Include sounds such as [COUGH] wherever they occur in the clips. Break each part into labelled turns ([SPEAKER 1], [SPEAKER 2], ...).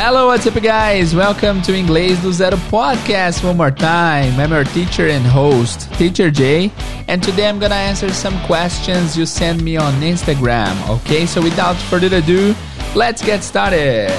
[SPEAKER 1] Hello, what's up, guys? Welcome to Inglês do Zero podcast one more time. I'm your teacher and host, Teacher Jay, and today I'm gonna answer some questions you send me on Instagram. Okay, so without further ado, let's get started.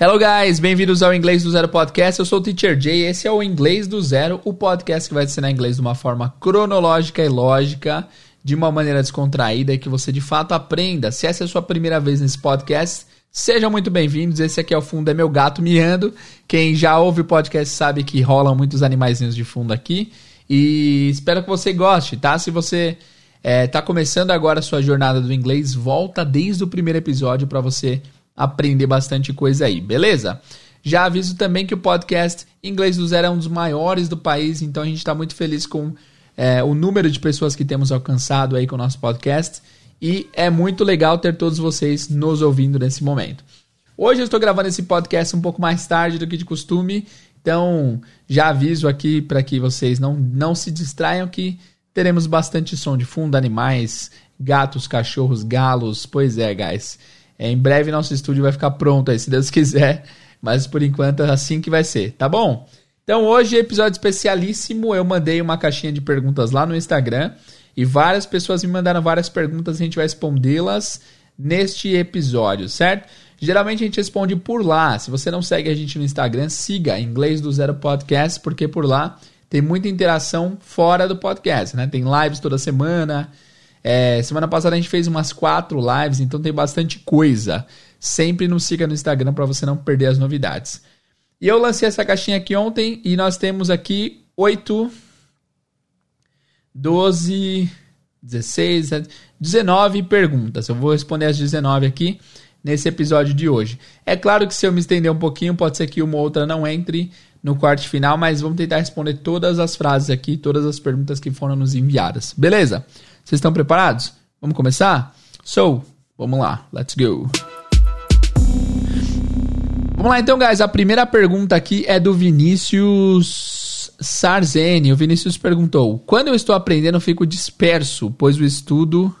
[SPEAKER 1] Hello guys, bem-vindos ao Inglês do Zero Podcast. Eu sou o Teacher Jay. Esse é o Inglês do Zero, o podcast que vai te ensinar inglês de uma forma cronológica e lógica, de uma maneira descontraída e que você de fato aprenda. Se essa é a sua primeira vez nesse podcast, sejam muito bem-vindos. Esse aqui ao fundo é meu gato miando. Quem já ouve o podcast sabe que rolam muitos animaizinhos de fundo aqui. E espero que você goste, tá? Se você está é, começando agora a sua jornada do inglês, volta desde o primeiro episódio para você aprender bastante coisa aí, beleza? Já aviso também que o podcast Inglês do Zero é um dos maiores do país, então a gente está muito feliz com é, o número de pessoas que temos alcançado aí com o nosso podcast e é muito legal ter todos vocês nos ouvindo nesse momento. Hoje eu estou gravando esse podcast um pouco mais tarde do que de costume, então já aviso aqui para que vocês não, não se distraiam que teremos bastante som de fundo, animais, gatos, cachorros, galos, pois é, guys. É, em breve nosso estúdio vai ficar pronto aí, se Deus quiser. Mas por enquanto é assim que vai ser, tá bom? Então hoje, episódio especialíssimo. Eu mandei uma caixinha de perguntas lá no Instagram. E várias pessoas me mandaram várias perguntas. A gente vai respondê-las neste episódio, certo? Geralmente a gente responde por lá. Se você não segue a gente no Instagram, siga Inglês do Zero Podcast, porque por lá tem muita interação fora do podcast, né? Tem lives toda semana. É, semana passada a gente fez umas quatro lives, então tem bastante coisa. Sempre nos siga no Instagram para você não perder as novidades. E eu lancei essa caixinha aqui ontem e nós temos aqui 8, 12, 16, 19 perguntas. Eu vou responder as 19 aqui nesse episódio de hoje. É claro que se eu me estender um pouquinho, pode ser que uma ou outra não entre no corte final, mas vamos tentar responder todas as frases aqui, todas as perguntas que foram nos enviadas. Beleza? Vocês estão preparados? Vamos começar? So, vamos lá, let's go. Vamos lá então, guys. A primeira pergunta aqui é do Vinícius Sarzeni. O Vinícius perguntou: Quando eu estou aprendendo, fico disperso, pois o estudo,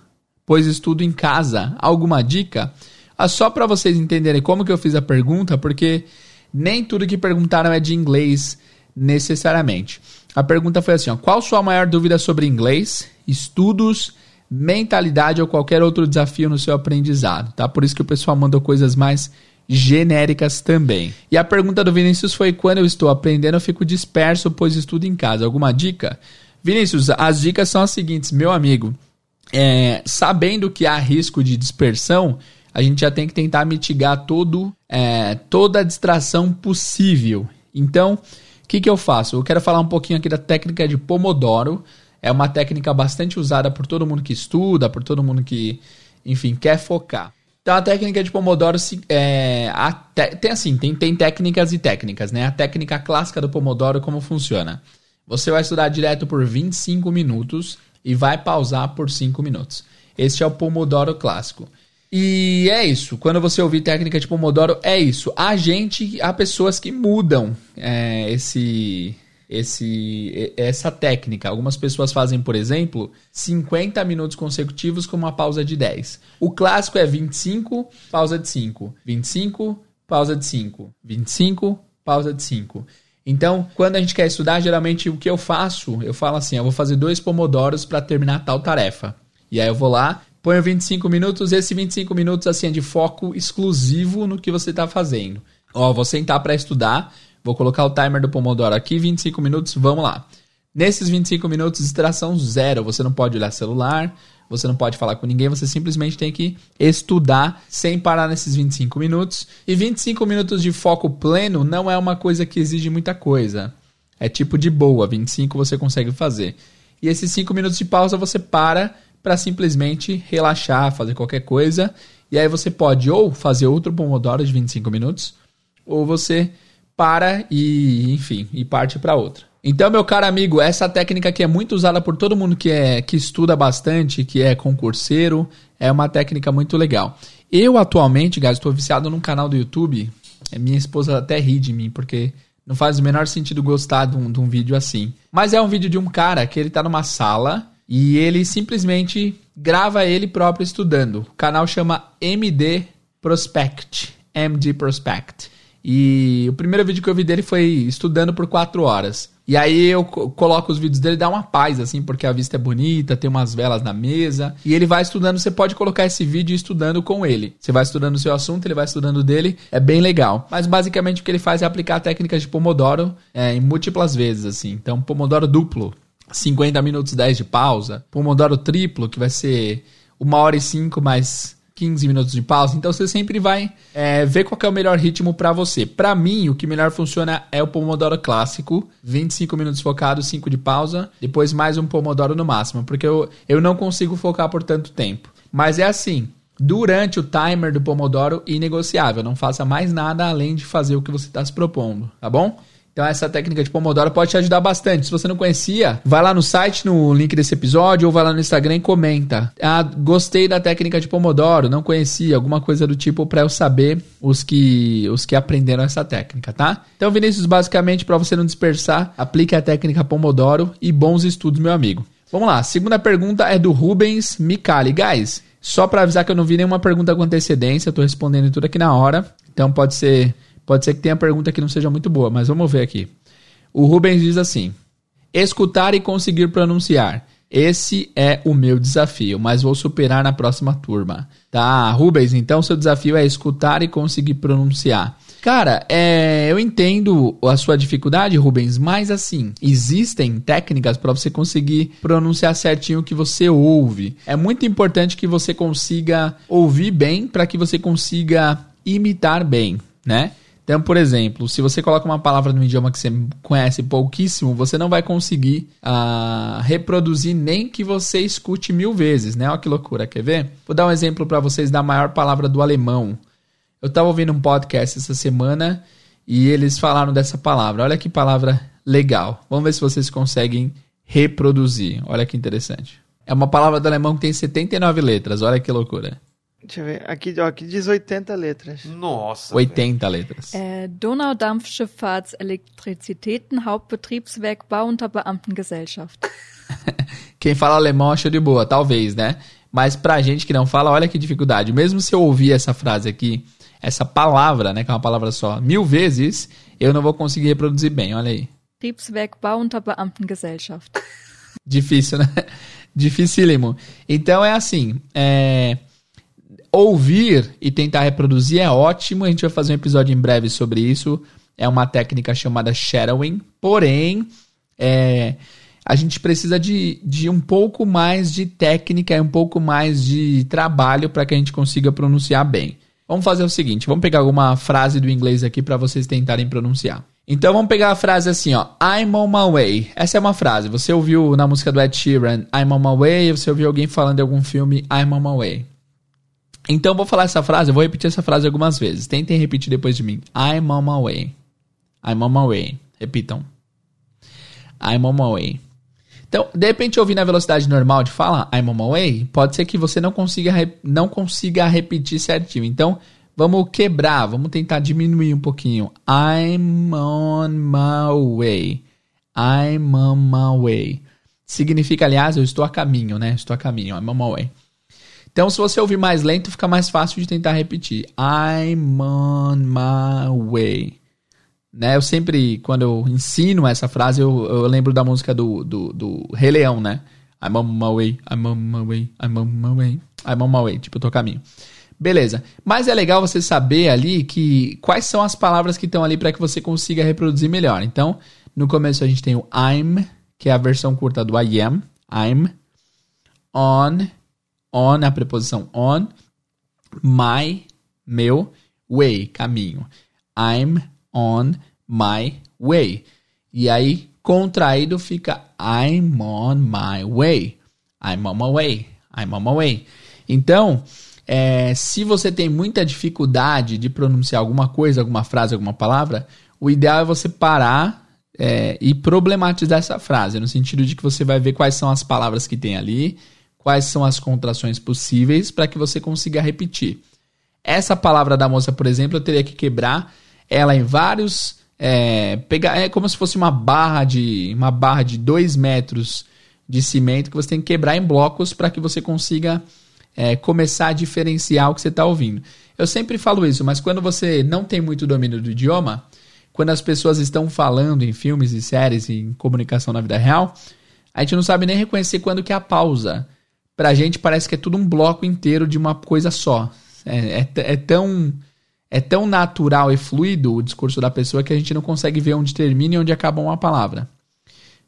[SPEAKER 1] pois estudo em casa. Alguma dica? Ah, só para vocês entenderem como que eu fiz a pergunta, porque nem tudo que perguntaram é de inglês necessariamente. A pergunta foi assim: ó, qual sua maior dúvida sobre inglês, estudos, mentalidade ou qualquer outro desafio no seu aprendizado? Tá? Por isso que o pessoal mandou coisas mais genéricas também. E a pergunta do Vinícius foi: quando eu estou aprendendo, eu fico disperso, pois estudo em casa. Alguma dica? Vinícius, as dicas são as seguintes, meu amigo. É, sabendo que há risco de dispersão, a gente já tem que tentar mitigar todo, é, toda a distração possível. Então, que, que eu faço? Eu quero falar um pouquinho aqui da técnica de Pomodoro. É uma técnica bastante usada por todo mundo que estuda, por todo mundo que, enfim, quer focar. Então a técnica de Pomodoro é, te, tem assim, tem, tem técnicas e técnicas, né? A técnica clássica do Pomodoro como funciona? Você vai estudar direto por 25 minutos e vai pausar por 5 minutos. Este é o Pomodoro clássico. E é isso. Quando você ouvir técnica de Pomodoro, é isso. Há gente, há pessoas que mudam é, esse, esse, essa técnica. Algumas pessoas fazem, por exemplo, 50 minutos consecutivos com uma pausa de 10. O clássico é 25, pausa de 5. 25, pausa de 5. 25, pausa de 5. Então, quando a gente quer estudar, geralmente o que eu faço, eu falo assim: eu vou fazer dois pomodoros para terminar tal tarefa. E aí eu vou lá, Ponho 25 minutos, esse 25 minutos assim é de foco exclusivo no que você está fazendo. Ó, vou sentar para estudar, vou colocar o timer do Pomodoro aqui, 25 minutos, vamos lá. Nesses 25 minutos, distração zero. Você não pode olhar celular, você não pode falar com ninguém, você simplesmente tem que estudar sem parar nesses 25 minutos. E 25 minutos de foco pleno não é uma coisa que exige muita coisa. É tipo de boa, 25 você consegue fazer. E esses 5 minutos de pausa você para para simplesmente relaxar, fazer qualquer coisa. E aí você pode ou fazer outro Pomodoro de 25 minutos, ou você para e, enfim, e parte para outra. Então, meu caro amigo, essa técnica aqui é muito usada por todo mundo que é que estuda bastante, que é concurseiro, é uma técnica muito legal. Eu atualmente, guys, estou viciado num canal do YouTube. Minha esposa até ri de mim porque Não faz o menor sentido gostar de um, de um vídeo assim. Mas é um vídeo de um cara que ele tá numa sala e ele simplesmente grava ele próprio estudando. O canal chama MD Prospect. MD Prospect. E o primeiro vídeo que eu vi dele foi estudando por 4 horas. E aí eu coloco os vídeos dele, dá uma paz, assim, porque a vista é bonita, tem umas velas na mesa. E ele vai estudando, você pode colocar esse vídeo estudando com ele. Você vai estudando o seu assunto, ele vai estudando dele, é bem legal. Mas basicamente o que ele faz é aplicar técnicas de Pomodoro é, em múltiplas vezes, assim. Então, Pomodoro duplo, 50 minutos 10 de pausa. Pomodoro triplo, que vai ser uma hora e cinco mais 15 minutos de pausa. Então você sempre vai é, ver qual é o melhor ritmo para você. Para mim, o que melhor funciona é o Pomodoro clássico: 25 minutos focado, 5 de pausa, depois mais um Pomodoro no máximo, porque eu, eu não consigo focar por tanto tempo. Mas é assim. Durante o timer do Pomodoro, inegociável. Não faça mais nada além de fazer o que você está se propondo, tá bom? Então essa técnica de Pomodoro pode te ajudar bastante. Se você não conhecia, vai lá no site, no link desse episódio, ou vai lá no Instagram e comenta. Ah, gostei da técnica de Pomodoro, não conhecia, alguma coisa do tipo para eu saber os que os que aprenderam essa técnica, tá? Então, Vinícius, basicamente para você não dispersar, aplique a técnica Pomodoro e bons estudos, meu amigo. Vamos lá, segunda pergunta é do Rubens Micali. Guys, só para avisar que eu não vi nenhuma pergunta com antecedência, eu tô respondendo tudo aqui na hora. Então pode ser Pode ser que tenha pergunta que não seja muito boa, mas vamos ver aqui. O Rubens diz assim: escutar e conseguir pronunciar. Esse é o meu desafio, mas vou superar na próxima turma. Tá, Rubens, então seu desafio é escutar e conseguir pronunciar. Cara, é, eu entendo a sua dificuldade, Rubens, mas assim, existem técnicas para você conseguir pronunciar certinho o que você ouve. É muito importante que você consiga ouvir bem para que você consiga imitar bem, né? Então, por exemplo, se você coloca uma palavra no idioma que você conhece pouquíssimo, você não vai conseguir uh, reproduzir nem que você escute mil vezes, né? Olha que loucura, quer ver? Vou dar um exemplo para vocês da maior palavra do alemão. Eu estava ouvindo um podcast essa semana e eles falaram dessa palavra. Olha que palavra legal. Vamos ver se vocês conseguem reproduzir. Olha que interessante. É uma palavra do alemão que tem 79 letras. Olha que loucura.
[SPEAKER 2] Deixa eu ver. Aqui, ó, aqui diz 80 letras.
[SPEAKER 1] Nossa. 80 velho. letras.
[SPEAKER 3] Äh, Donaudampfschifffahrts Elektrizitäten Hauptbetriebswerk Bauunterbeamtengesellschaft. [LAUGHS]
[SPEAKER 1] Quem fala alemão acha de boa, talvez, né? Mas pra gente que não fala, olha que dificuldade. Mesmo se eu ouvir essa frase aqui, essa palavra, né, que é uma palavra só, mil vezes, eu não vou conseguir reproduzir bem, olha aí.
[SPEAKER 3] Betriebswerk Bauunterbeamtengesellschaft. [LAUGHS]
[SPEAKER 1] Difícil, né? [LAUGHS] Dificílimo. Então é assim, é ouvir e tentar reproduzir é ótimo. A gente vai fazer um episódio em breve sobre isso. É uma técnica chamada shadowing. Porém, é, a gente precisa de, de um pouco mais de técnica e um pouco mais de trabalho para que a gente consiga pronunciar bem. Vamos fazer o seguinte: vamos pegar alguma frase do inglês aqui para vocês tentarem pronunciar. Então vamos pegar a frase assim, ó. I'm on my way. Essa é uma frase. Você ouviu na música do Ed Sheeran, I'm on my way. Você ouviu alguém falando de algum filme, I'm on my way. Então vou falar essa frase, eu vou repetir essa frase algumas vezes. Tentem repetir depois de mim. I'm on my way. I'm on my way. Repitam. I'm on my way. Então, de repente, ouvir na velocidade normal de fala, I'm on my way, pode ser que você não consiga, não consiga repetir certinho. Então, vamos quebrar, vamos tentar diminuir um pouquinho. I'm on my way. I'm on my way. Significa, aliás, eu estou a caminho, né? Estou a caminho. I'm on my way. Então, se você ouvir mais lento, fica mais fácil de tentar repetir. I'm on my way. Né? Eu sempre, quando eu ensino essa frase, eu, eu lembro da música do, do, do Rei Leão, né? I'm on my way, I'm on my way, I'm on my way, I'm on my way. Tipo, eu tô caminho. Beleza. Mas é legal você saber ali que quais são as palavras que estão ali para que você consiga reproduzir melhor. Então, no começo a gente tem o I'm, que é a versão curta do I am. I'm on on, a preposição on, my, meu, way, caminho. I'm on my way. E aí, contraído fica I'm on my way. I'm on my way. I'm on my way. Então, é, se você tem muita dificuldade de pronunciar alguma coisa, alguma frase, alguma palavra, o ideal é você parar é, e problematizar essa frase, no sentido de que você vai ver quais são as palavras que tem ali quais são as contrações possíveis para que você consiga repetir. Essa palavra da moça, por exemplo, eu teria que quebrar ela em vários é, pegar, é como se fosse uma barra de uma barra de 2 metros de cimento que você tem que quebrar em blocos para que você consiga é, começar a diferenciar o que você está ouvindo. Eu sempre falo isso, mas quando você não tem muito domínio do idioma, quando as pessoas estão falando em filmes e séries e em comunicação na vida real, a gente não sabe nem reconhecer quando que é a pausa. Pra gente parece que é tudo um bloco inteiro de uma coisa só. É, é, é tão é tão natural e fluido o discurso da pessoa que a gente não consegue ver onde termina e onde acaba uma palavra.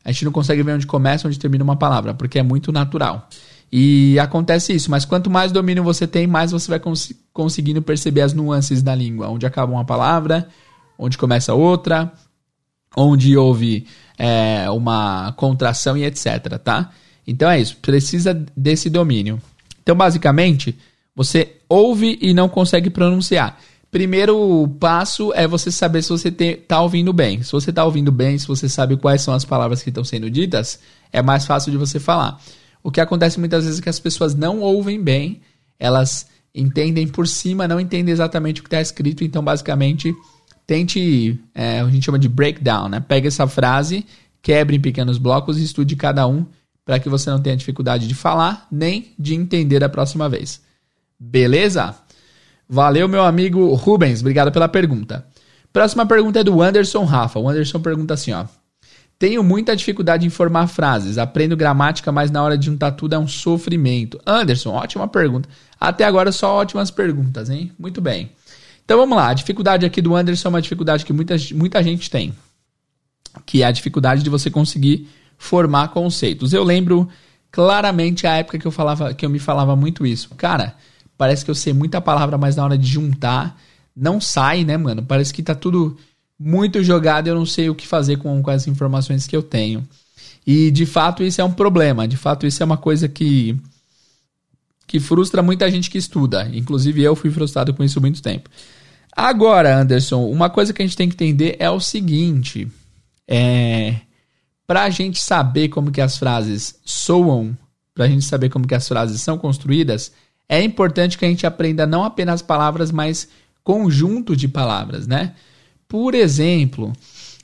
[SPEAKER 1] A gente não consegue ver onde começa e onde termina uma palavra, porque é muito natural. E acontece isso, mas quanto mais domínio você tem, mais você vai cons conseguindo perceber as nuances da língua, onde acaba uma palavra, onde começa outra, onde houve é, uma contração e etc, tá? Então é isso, precisa desse domínio. Então, basicamente, você ouve e não consegue pronunciar. Primeiro passo é você saber se você está ouvindo bem. Se você está ouvindo bem, se você sabe quais são as palavras que estão sendo ditas, é mais fácil de você falar. O que acontece muitas vezes é que as pessoas não ouvem bem, elas entendem por cima, não entendem exatamente o que está escrito, então basicamente tente, é, a gente chama de breakdown, né? Pega essa frase, quebre em pequenos blocos e estude cada um para que você não tenha dificuldade de falar nem de entender a próxima vez. Beleza? Valeu, meu amigo Rubens. Obrigado pela pergunta. Próxima pergunta é do Anderson Rafa. O Anderson pergunta assim, ó. Tenho muita dificuldade em formar frases. Aprendo gramática, mas na hora de juntar tudo é um sofrimento. Anderson, ótima pergunta. Até agora só ótimas perguntas, hein? Muito bem. Então vamos lá. A dificuldade aqui do Anderson é uma dificuldade que muita, muita gente tem. Que é a dificuldade de você conseguir formar conceitos. Eu lembro claramente a época que eu falava, que eu me falava muito isso. Cara, Parece que eu sei muita palavra, mas na hora de juntar, não sai, né, mano? Parece que tá tudo muito jogado eu não sei o que fazer com, com as informações que eu tenho. E de fato isso é um problema. De fato isso é uma coisa que que frustra muita gente que estuda. Inclusive eu fui frustrado com isso muito tempo. Agora, Anderson, uma coisa que a gente tem que entender é o seguinte: é para a gente saber como que as frases soam, para a gente saber como que as frases são construídas, é importante que a gente aprenda não apenas palavras, mas conjunto de palavras, né? Por exemplo,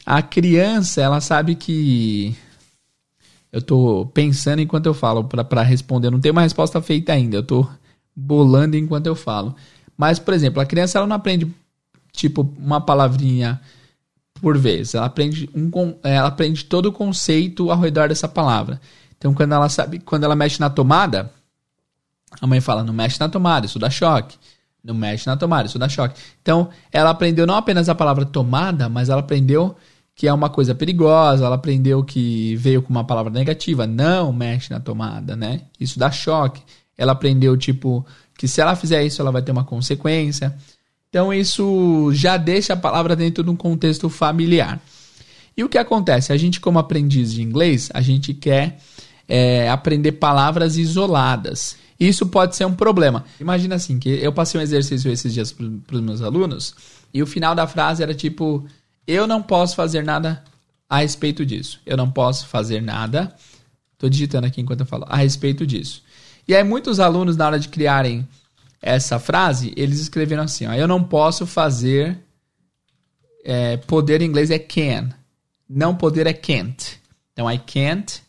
[SPEAKER 1] a criança, ela sabe que eu estou pensando enquanto eu falo para responder, não tem uma resposta feita ainda, eu estou bolando enquanto eu falo. Mas, por exemplo, a criança ela não aprende tipo uma palavrinha por vez, ela aprende um ela aprende todo o conceito ao redor dessa palavra. Então, quando ela sabe, quando ela mexe na tomada, a mãe fala, não mexe na tomada, isso dá choque. Não mexe na tomada, isso dá choque. Então, ela aprendeu não apenas a palavra tomada, mas ela aprendeu que é uma coisa perigosa, ela aprendeu que veio com uma palavra negativa, não mexe na tomada, né? Isso dá choque. Ela aprendeu, tipo, que se ela fizer isso, ela vai ter uma consequência. Então, isso já deixa a palavra dentro de um contexto familiar. E o que acontece? A gente, como aprendiz de inglês, a gente quer é, aprender palavras isoladas. Isso pode ser um problema. Imagina assim, que eu passei um exercício esses dias para os meus alunos e o final da frase era tipo: Eu não posso fazer nada a respeito disso. Eu não posso fazer nada. Estou digitando aqui enquanto eu falo. A respeito disso. E aí, muitos alunos, na hora de criarem essa frase, eles escreveram assim: ó, Eu não posso fazer. É, poder em inglês é can. Não poder é can't. Então, I can't.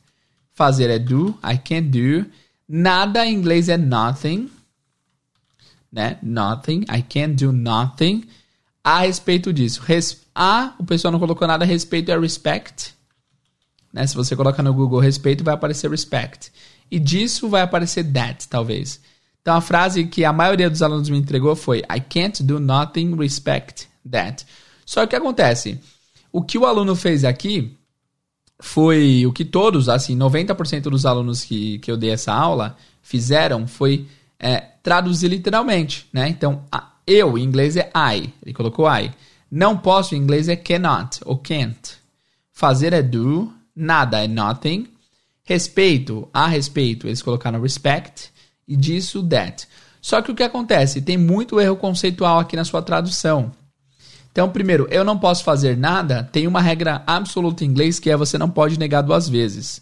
[SPEAKER 1] Fazer é do. I can't do. Nada em inglês é nothing. Né? Nothing. I can't do nothing. A respeito disso. Res a, o pessoal não colocou nada a respeito, é respect. Né? Se você coloca no Google respeito, vai aparecer respect. E disso vai aparecer that, talvez. Então a frase que a maioria dos alunos me entregou foi I can't do nothing respect that. Só que o que acontece? O que o aluno fez aqui foi o que todos, assim, 90% dos alunos que, que eu dei essa aula fizeram foi é, traduzir literalmente, né? Então, eu, em inglês é I, ele colocou I. Não posso, em inglês é cannot ou can't. Fazer é do, nada é nothing. Respeito, a respeito, eles colocaram respect. E disso, that. Só que o que acontece? Tem muito erro conceitual aqui na sua tradução. Então, primeiro, eu não posso fazer nada, tem uma regra absoluta em inglês que é você não pode negar duas vezes.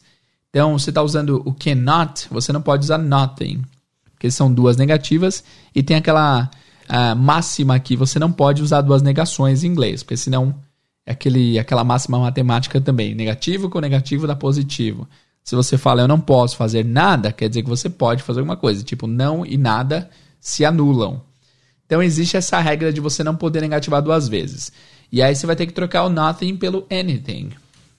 [SPEAKER 1] Então, você está usando o cannot, você não pode usar nothing, porque são duas negativas, e tem aquela uh, máxima que você não pode usar duas negações em inglês, porque senão É aquele, aquela máxima matemática também. Negativo com negativo dá positivo. Se você fala eu não posso fazer nada, quer dizer que você pode fazer alguma coisa. Tipo, não e nada se anulam. Então existe essa regra de você não poder negativar duas vezes. E aí você vai ter que trocar o nothing pelo anything.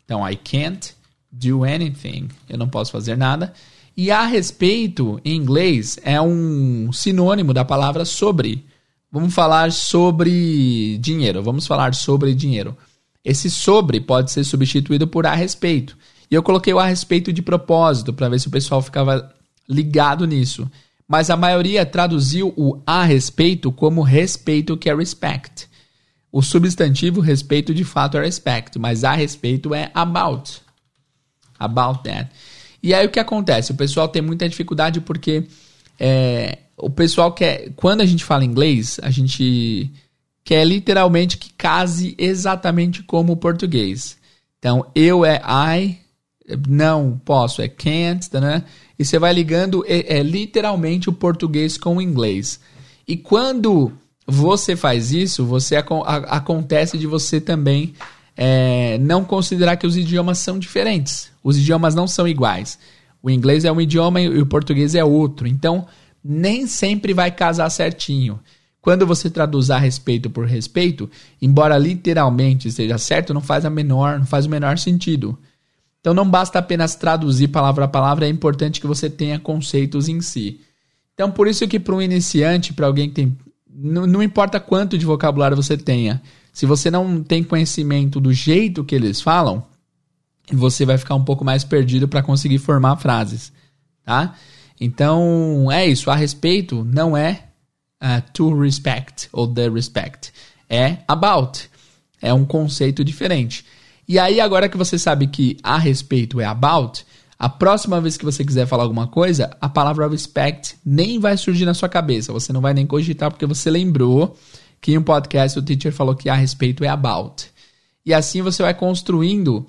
[SPEAKER 1] Então, I can't do anything. Eu não posso fazer nada. E a respeito, em inglês, é um sinônimo da palavra sobre. Vamos falar sobre dinheiro. Vamos falar sobre dinheiro. Esse sobre pode ser substituído por a respeito. E eu coloquei o a respeito de propósito para ver se o pessoal ficava ligado nisso. Mas a maioria traduziu o a respeito como respeito, que é respect. O substantivo respeito de fato é respect, mas a respeito é about. About that. E aí o que acontece? O pessoal tem muita dificuldade porque é, o pessoal quer. Quando a gente fala inglês, a gente quer literalmente que case exatamente como o português. Então, eu é I, não posso, é can't, né? E você vai ligando é, é literalmente o português com o inglês. E quando você faz isso, você a, acontece de você também é, não considerar que os idiomas são diferentes. Os idiomas não são iguais. O inglês é um idioma e o português é outro. Então, nem sempre vai casar certinho. Quando você traduz a respeito por respeito, embora literalmente seja certo, não faz a menor, não faz o menor sentido. Então não basta apenas traduzir palavra a palavra, é importante que você tenha conceitos em si. Então por isso que para um iniciante, para alguém que tem não, não importa quanto de vocabulário você tenha, se você não tem conhecimento do jeito que eles falam, você vai ficar um pouco mais perdido para conseguir formar frases, tá? Então é isso. A respeito não é uh, to respect ou the respect, é about. É um conceito diferente. E aí, agora que você sabe que a respeito é about, a próxima vez que você quiser falar alguma coisa, a palavra respect nem vai surgir na sua cabeça. Você não vai nem cogitar porque você lembrou que em um podcast o teacher falou que a respeito é about. E assim você vai construindo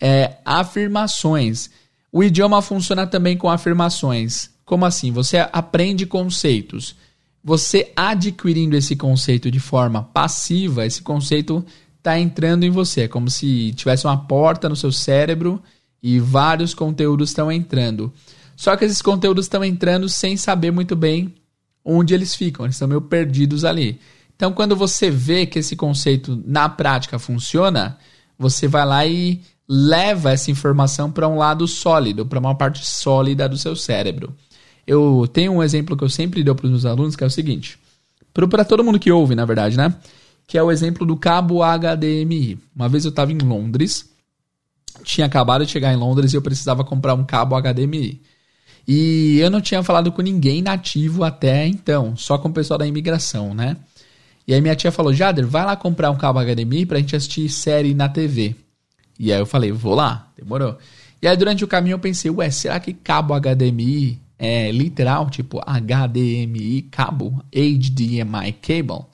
[SPEAKER 1] é, afirmações. O idioma funciona também com afirmações. Como assim? Você aprende conceitos. Você adquirindo esse conceito de forma passiva, esse conceito está entrando em você. É como se tivesse uma porta no seu cérebro e vários conteúdos estão entrando. Só que esses conteúdos estão entrando sem saber muito bem onde eles ficam, eles estão meio perdidos ali. Então, quando você vê que esse conceito na prática funciona, você vai lá e leva essa informação para um lado sólido, para uma parte sólida do seu cérebro. Eu tenho um exemplo que eu sempre dou para os meus alunos, que é o seguinte: para todo mundo que ouve, na verdade, né? Que é o exemplo do cabo HDMI. Uma vez eu estava em Londres, tinha acabado de chegar em Londres e eu precisava comprar um cabo HDMI. E eu não tinha falado com ninguém nativo até então, só com o pessoal da imigração, né? E aí minha tia falou: Jader, vai lá comprar um cabo HDMI pra gente assistir série na TV. E aí eu falei: vou lá, demorou. E aí durante o caminho eu pensei: ué, será que cabo HDMI é literal, tipo HDMI, cabo, HDMI cable?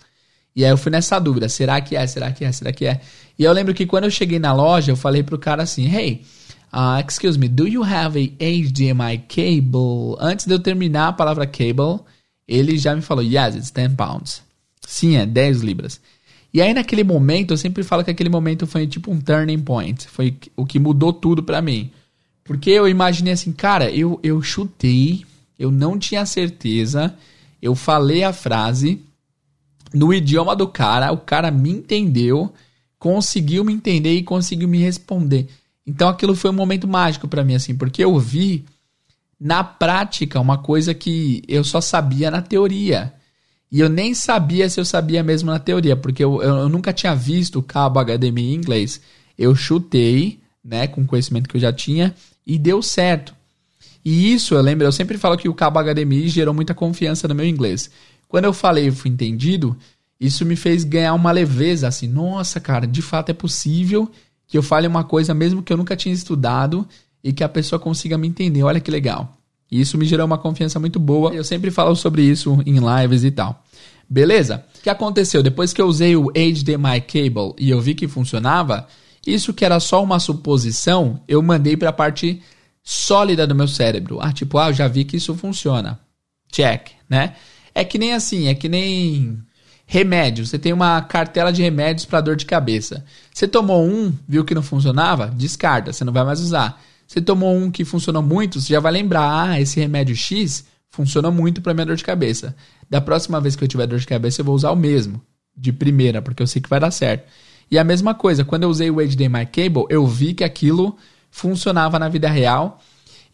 [SPEAKER 1] E aí eu fui nessa dúvida, será que é, será que é, será que é? E eu lembro que quando eu cheguei na loja, eu falei pro cara assim, hey, uh, excuse me, do you have a HDMI cable? Antes de eu terminar a palavra cable, ele já me falou, yes, it's 10 pounds. Sim, é 10 libras. E aí naquele momento, eu sempre falo que aquele momento foi tipo um turning point, foi o que mudou tudo para mim. Porque eu imaginei assim, cara, eu, eu chutei, eu não tinha certeza, eu falei a frase no idioma do cara, o cara me entendeu, conseguiu me entender e conseguiu me responder. Então aquilo foi um momento mágico para mim, assim, porque eu vi na prática uma coisa que eu só sabia na teoria. E eu nem sabia se eu sabia mesmo na teoria, porque eu, eu, nunca tinha visto o cabo HDMI em inglês. Eu chutei, né, com o conhecimento que eu já tinha, e deu certo. E isso, eu lembro, eu sempre falo que o cabo HDMI gerou muita confiança no meu inglês. Quando eu falei e fui entendido, isso me fez ganhar uma leveza, assim, nossa, cara, de fato é possível que eu fale uma coisa mesmo que eu nunca tinha estudado e que a pessoa consiga me entender. Olha que legal. E isso me gerou uma confiança muito boa. Eu sempre falo sobre isso em lives e tal. Beleza? O que aconteceu? Depois que eu usei o HDMI cable e eu vi que funcionava, isso que era só uma suposição, eu mandei para a parte sólida do meu cérebro. Ah, tipo, ah, eu já vi que isso funciona. Check, né? É que nem assim, é que nem. Remédio. Você tem uma cartela de remédios para dor de cabeça. Você tomou um, viu que não funcionava? Descarta, você não vai mais usar. Você tomou um que funcionou muito, você já vai lembrar, ah, esse remédio X funcionou muito para minha dor de cabeça. Da próxima vez que eu tiver dor de cabeça, eu vou usar o mesmo, de primeira, porque eu sei que vai dar certo. E a mesma coisa, quando eu usei o HDMI Cable, eu vi que aquilo funcionava na vida real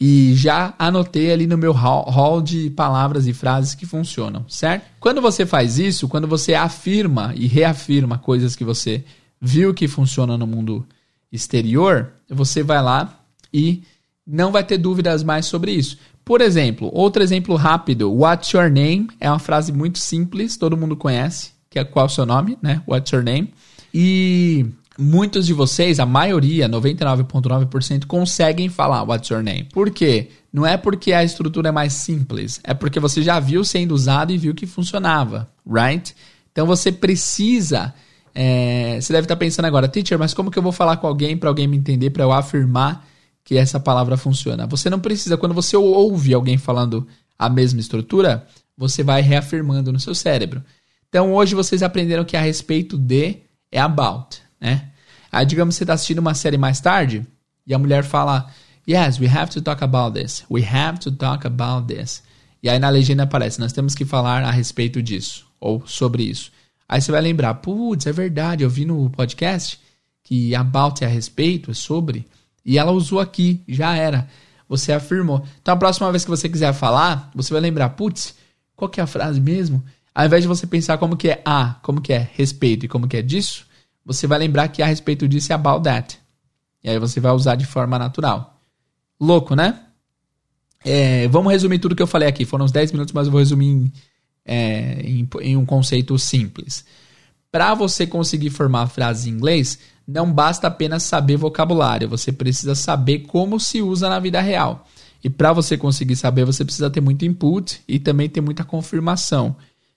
[SPEAKER 1] e já anotei ali no meu hall de palavras e frases que funcionam, certo? Quando você faz isso, quando você afirma e reafirma coisas que você viu que funcionam no mundo exterior, você vai lá e não vai ter dúvidas mais sobre isso. Por exemplo, outro exemplo rápido, what's your name? É uma frase muito simples, todo mundo conhece, que é qual o seu nome, né? What's your name? E muitos de vocês, a maioria, 99.9%, conseguem falar what's your name. Por quê? Não é porque a estrutura é mais simples, é porque você já viu sendo usado e viu que funcionava, right? Então você precisa. É, você deve estar pensando agora, teacher, mas como que eu vou falar com alguém para alguém me entender, para eu afirmar que essa palavra funciona? Você não precisa, quando você ouve alguém falando a mesma estrutura, você vai reafirmando no seu cérebro. Então hoje vocês aprenderam que a respeito de é about, né? Aí, digamos, você está assistindo uma série mais tarde e a mulher fala: Yes, we have to talk about this. We have to talk about this. E aí na legenda aparece: Nós temos que falar a respeito disso ou sobre isso. Aí você vai lembrar: Putz, é verdade, eu vi no podcast que about é a respeito, é sobre. E ela usou aqui, já era. Você afirmou. Então a próxima vez que você quiser falar, você vai lembrar: Putz, qual que é a frase mesmo? Ao invés de você pensar como que é a, como que é respeito e como que é disso, você vai lembrar que a respeito disso é about that. E aí você vai usar de forma natural. Louco, né? É, vamos resumir tudo que eu falei aqui. Foram uns 10 minutos, mas eu vou resumir em, é, em, em um conceito simples. Para você conseguir formar frases em inglês, não basta apenas saber vocabulário, você precisa saber como se usa na vida real. E para você conseguir saber, você precisa ter muito input e também ter muita confirmação.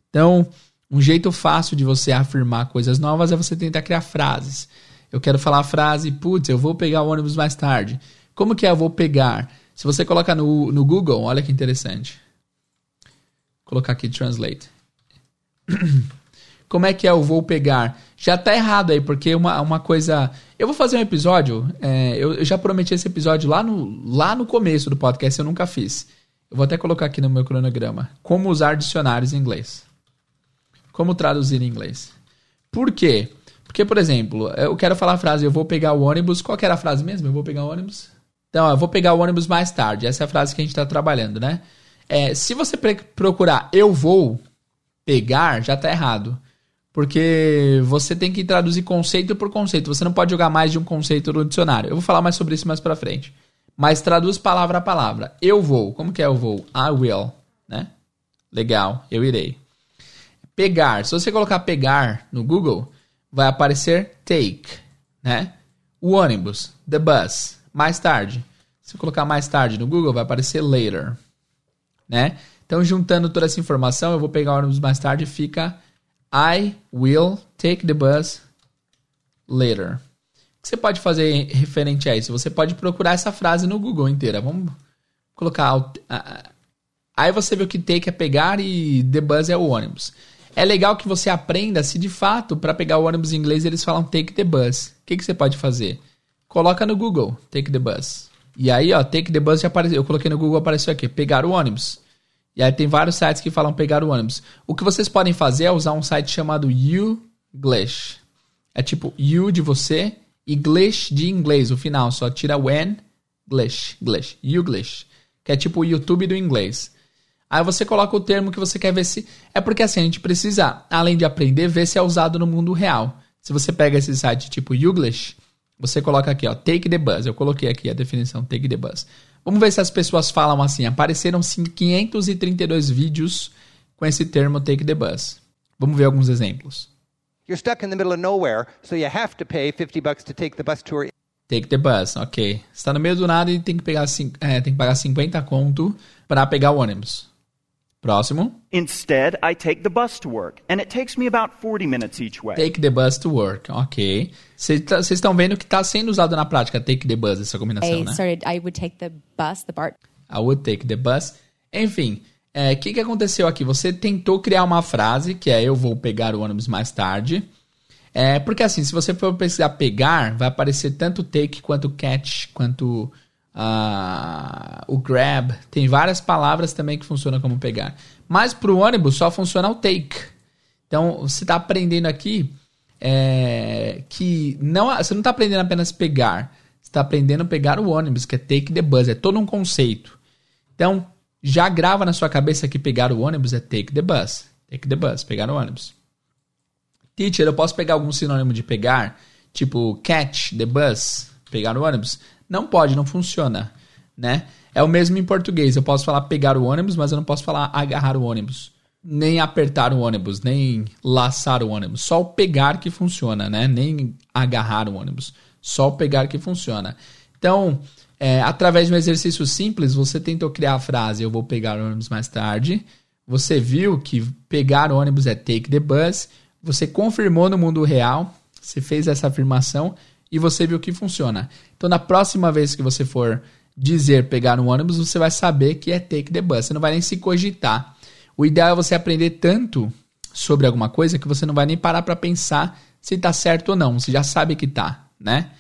[SPEAKER 1] Então, um jeito fácil de você afirmar coisas novas é você tentar criar frases. Eu quero falar a frase, putz, eu vou pegar o ônibus mais tarde. Como que é eu vou pegar? Se você colocar no, no Google, olha que interessante. Vou colocar aqui translate. [CLEARS THROAT] Como é que é eu vou pegar? Já tá errado aí, porque uma, uma coisa. Eu vou fazer um episódio. É, eu, eu, já prometi esse episódio lá no, lá no começo do podcast, eu nunca fiz. Eu vou até colocar aqui no meu cronograma. Como usar dicionários em inglês. Como traduzir em inglês? Por quê? Porque, por exemplo, eu quero falar a frase, eu vou pegar o ônibus. Qual era a frase mesmo? Eu vou pegar o ônibus? Então, eu vou pegar o ônibus mais tarde. Essa é a frase que a gente está trabalhando, né? É, se você procurar eu vou pegar, já está errado. Porque você tem que traduzir conceito por conceito. Você não pode jogar mais de um conceito no dicionário. Eu vou falar mais sobre isso mais pra frente. Mas traduz palavra a palavra. Eu vou. Como que é eu vou? I will, né? Legal, eu irei. Pegar. Se você colocar pegar no Google, vai aparecer take, né? O ônibus, the bus, mais tarde. Se colocar mais tarde no Google, vai aparecer later, né? Então, juntando toda essa informação, eu vou pegar o ônibus mais tarde e fica I will take the bus later. O que você pode fazer referente a isso? Você pode procurar essa frase no Google inteira. Vamos colocar. Aí você vê o que take é pegar e the bus é o ônibus. É legal que você aprenda se de fato, para pegar o ônibus em inglês, eles falam take the bus. O que, que você pode fazer? Coloca no Google, take the bus. E aí, ó, take the bus já apareceu. Eu coloquei no Google, apareceu aqui, pegar o ônibus. E aí tem vários sites que falam pegar o ônibus. O que vocês podem fazer é usar um site chamado YouGlish. É tipo you de você e Glish de inglês, o final. Só tira o N, Glish, Glish, YouGlish. Que é tipo o YouTube do inglês. Aí você coloca o termo que você quer ver se. É porque assim, a gente precisa, além de aprender, ver se é usado no mundo real. Se você pega esse site tipo Youglish, você coloca aqui, ó, take the bus. Eu coloquei aqui a definição, take the bus. Vamos ver se as pessoas falam assim. Apareceram 532 vídeos com esse termo take the bus. Vamos ver alguns exemplos. You're stuck in the middle of nowhere, so you have to pay 50 bucks to take the bus tour. Take the bus, ok. Está no meio do nada e tem que pegar é, tem que pagar 50 conto para pegar o ônibus. Próximo.
[SPEAKER 4] Instead, I take the bus to work, and it takes me about 40 minutes each way.
[SPEAKER 1] Take the bus to work, ok. Vocês tá, estão vendo que está sendo usado na prática, take the bus, essa combinação,
[SPEAKER 3] I
[SPEAKER 1] né?
[SPEAKER 3] started, I would take the bus, the BART.
[SPEAKER 1] I would take the bus. Enfim, o que, que aconteceu aqui? Você tentou criar uma frase, que é eu vou pegar o ônibus mais tarde. É, porque assim, se você for precisar pegar, vai aparecer tanto take quanto catch, quanto uh, o grab. Tem várias palavras também que funcionam como pegar. Mas para o ônibus só funciona o take. Então você está aprendendo aqui é, que não, você não está aprendendo apenas pegar. Você está aprendendo a pegar o ônibus, que é take the bus. É todo um conceito. Então já grava na sua cabeça que pegar o ônibus é take the bus. Take the bus, pegar o ônibus. Teacher, eu posso pegar algum sinônimo de pegar? Tipo, catch the bus, pegar o ônibus? Não pode, não funciona, né? É o mesmo em português. Eu posso falar pegar o ônibus, mas eu não posso falar agarrar o ônibus. Nem apertar o ônibus, nem laçar o ônibus. Só o pegar que funciona, né? Nem agarrar o ônibus. Só o pegar que funciona. Então, é, através de um exercício simples, você tentou criar a frase eu vou pegar o ônibus mais tarde. Você viu que pegar o ônibus é take the bus você confirmou no mundo real, você fez essa afirmação e você viu que funciona. Então, na próxima vez que você for dizer pegar um ônibus, você vai saber que é take the bus. Você não vai nem se cogitar. O ideal é você aprender tanto sobre alguma coisa que você não vai nem parar para pensar se está certo ou não. Você já sabe que está, né?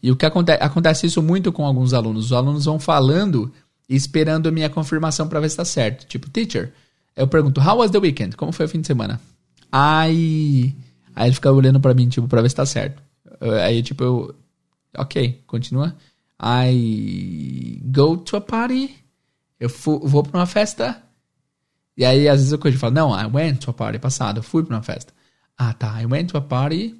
[SPEAKER 1] E o que acontece, acontece isso muito com alguns alunos. Os alunos vão falando e esperando a minha confirmação para ver se está certo. Tipo, teacher, eu pergunto, how was the weekend? Como foi o fim de semana? Aí. Aí ele fica olhando pra mim, tipo, pra ver se tá certo. Aí, tipo, eu. Ok, continua. I go to a party. Eu vou pra uma festa. E aí, às vezes, eu falo, não, I went to a party passado. Eu fui pra uma festa. Ah, tá. I went to a party.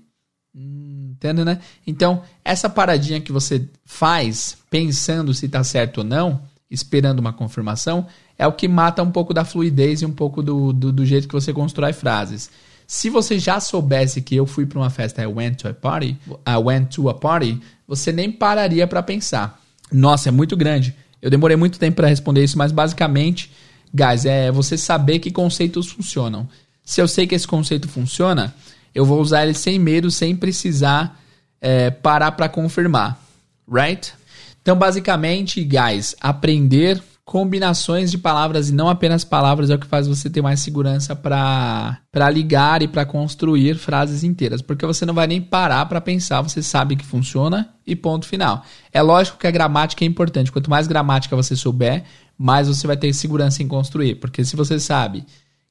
[SPEAKER 1] Hum, entende, né? Então, essa paradinha que você faz, pensando se tá certo ou não, esperando uma confirmação, é o que mata um pouco da fluidez e um pouco do, do, do jeito que você constrói frases. Se você já soubesse que eu fui para uma festa, I went to a party, I went to a party, você nem pararia para pensar. Nossa, é muito grande. Eu demorei muito tempo para responder isso, mas basicamente, guys, é você saber que conceitos funcionam. Se eu sei que esse conceito funciona, eu vou usar ele sem medo, sem precisar é, parar para confirmar, right? Então, basicamente, guys, aprender combinações de palavras e não apenas palavras é o que faz você ter mais segurança para ligar e para construir frases inteiras, porque você não vai nem parar para pensar, você sabe que funciona e ponto final. É lógico que a gramática é importante, quanto mais gramática você souber, mais você vai ter segurança em construir, porque se você sabe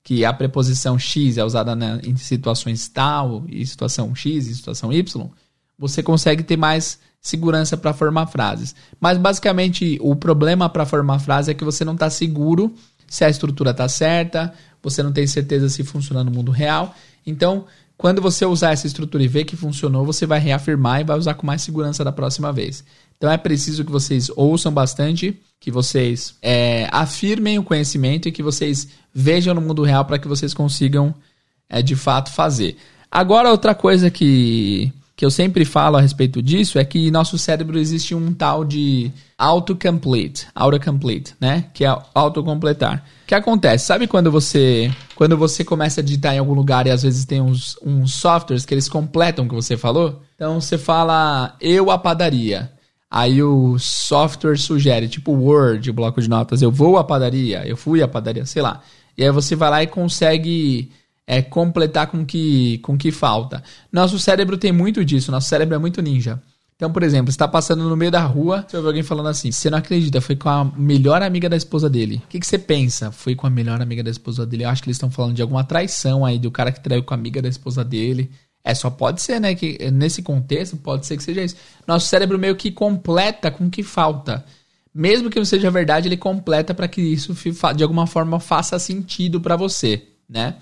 [SPEAKER 1] que a preposição x é usada na, em situações tal, e situação x e situação y, você consegue ter mais segurança para formar frases. Mas basicamente o problema para formar frase é que você não está seguro se a estrutura está certa, você não tem certeza se funciona no mundo real. Então, quando você usar essa estrutura e ver que funcionou, você vai reafirmar e vai usar com mais segurança da próxima vez. Então é preciso que vocês ouçam bastante, que vocês é, afirmem o conhecimento e que vocês vejam no mundo real para que vocês consigam é, de fato fazer. Agora, outra coisa que que eu sempre falo a respeito disso é que nosso cérebro existe um tal de autocomplete, autocomplete, né? Que é autocompletar. O que acontece? Sabe quando você quando você começa a digitar em algum lugar e às vezes tem uns, uns softwares que eles completam o que você falou? Então você fala eu a padaria. Aí o software sugere, tipo Word, o bloco de notas, eu vou à padaria, eu fui à padaria, sei lá. E aí você vai lá e consegue é completar com que, com que falta. Nosso cérebro tem muito disso, nosso cérebro é muito ninja. Então, por exemplo, está passando no meio da rua, você ouve alguém falando assim: você não acredita, foi com a melhor amiga da esposa dele. O que, que você pensa? Foi com a melhor amiga da esposa dele. Eu acho que eles estão falando de alguma traição aí, do cara que traiu com a amiga da esposa dele. É, só pode ser, né? Que nesse contexto, pode ser que seja isso. Nosso cérebro meio que completa com o que falta. Mesmo que não seja verdade, ele completa para que isso de alguma forma faça sentido para você, né?